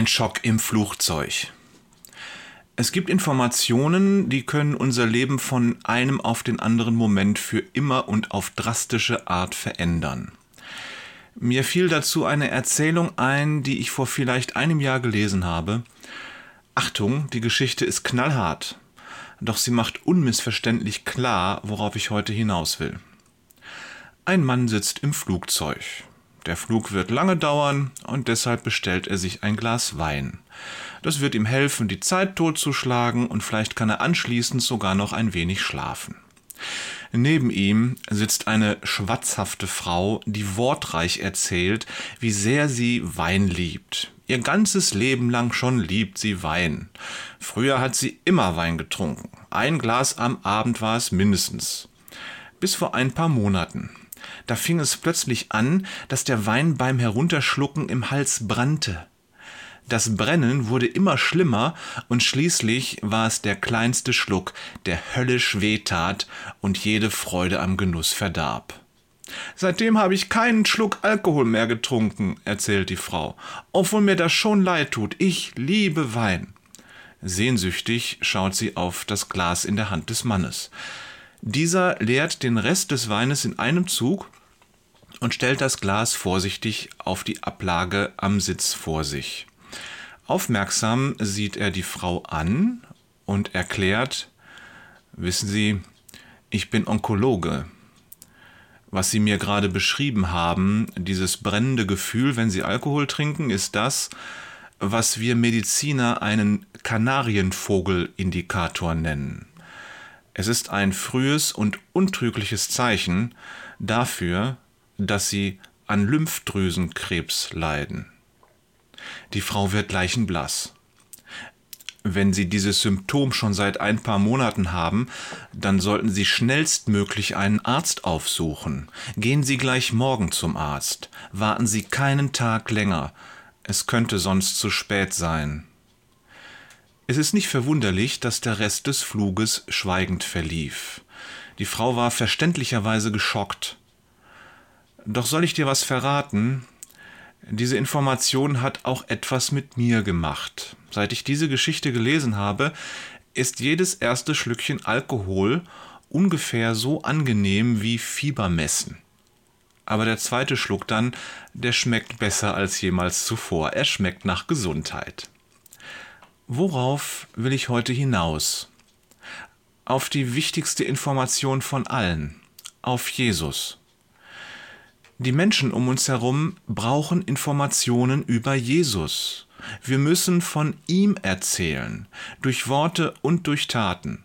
Ein Schock im Flugzeug. Es gibt Informationen, die können unser Leben von einem auf den anderen Moment für immer und auf drastische Art verändern. Mir fiel dazu eine Erzählung ein, die ich vor vielleicht einem Jahr gelesen habe. Achtung, die Geschichte ist knallhart, doch sie macht unmissverständlich klar, worauf ich heute hinaus will. Ein Mann sitzt im Flugzeug. Der Flug wird lange dauern und deshalb bestellt er sich ein Glas Wein. Das wird ihm helfen, die Zeit totzuschlagen und vielleicht kann er anschließend sogar noch ein wenig schlafen. Neben ihm sitzt eine schwatzhafte Frau, die wortreich erzählt, wie sehr sie Wein liebt. Ihr ganzes Leben lang schon liebt sie Wein. Früher hat sie immer Wein getrunken. Ein Glas am Abend war es mindestens. Bis vor ein paar Monaten. Da fing es plötzlich an, dass der Wein beim Herunterschlucken im Hals brannte. Das Brennen wurde immer schlimmer und schließlich war es der kleinste Schluck, der höllisch wehtat und jede Freude am Genuss verdarb. Seitdem habe ich keinen Schluck Alkohol mehr getrunken, erzählt die Frau, obwohl mir das schon leid tut. Ich liebe Wein. Sehnsüchtig schaut sie auf das Glas in der Hand des Mannes. Dieser leert den Rest des Weines in einem Zug und stellt das Glas vorsichtig auf die Ablage am Sitz vor sich. Aufmerksam sieht er die Frau an und erklärt, wissen Sie, ich bin Onkologe. Was Sie mir gerade beschrieben haben, dieses brennende Gefühl, wenn Sie Alkohol trinken, ist das, was wir Mediziner einen Kanarienvogelindikator nennen. Es ist ein frühes und untrügliches Zeichen dafür, dass Sie an Lymphdrüsenkrebs leiden. Die Frau wird leichenblass. Wenn Sie dieses Symptom schon seit ein paar Monaten haben, dann sollten Sie schnellstmöglich einen Arzt aufsuchen. Gehen Sie gleich morgen zum Arzt. Warten Sie keinen Tag länger. Es könnte sonst zu spät sein. Es ist nicht verwunderlich, dass der Rest des Fluges schweigend verlief. Die Frau war verständlicherweise geschockt. Doch soll ich dir was verraten? Diese Information hat auch etwas mit mir gemacht. Seit ich diese Geschichte gelesen habe, ist jedes erste Schlückchen Alkohol ungefähr so angenehm wie Fiebermessen. Aber der zweite Schluck dann, der schmeckt besser als jemals zuvor. Er schmeckt nach Gesundheit. Worauf will ich heute hinaus? Auf die wichtigste Information von allen, auf Jesus. Die Menschen um uns herum brauchen Informationen über Jesus. Wir müssen von ihm erzählen, durch Worte und durch Taten.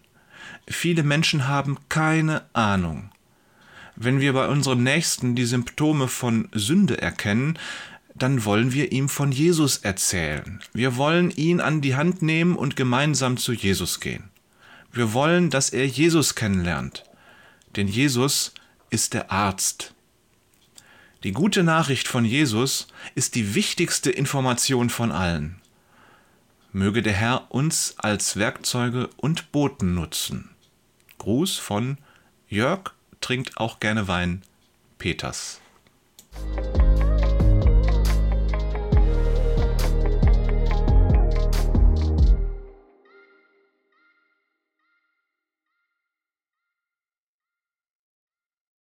Viele Menschen haben keine Ahnung. Wenn wir bei unserem Nächsten die Symptome von Sünde erkennen, dann wollen wir ihm von Jesus erzählen. Wir wollen ihn an die Hand nehmen und gemeinsam zu Jesus gehen. Wir wollen, dass er Jesus kennenlernt. Denn Jesus ist der Arzt. Die gute Nachricht von Jesus ist die wichtigste Information von allen. Möge der Herr uns als Werkzeuge und Boten nutzen. Gruß von Jörg trinkt auch gerne Wein, Peters.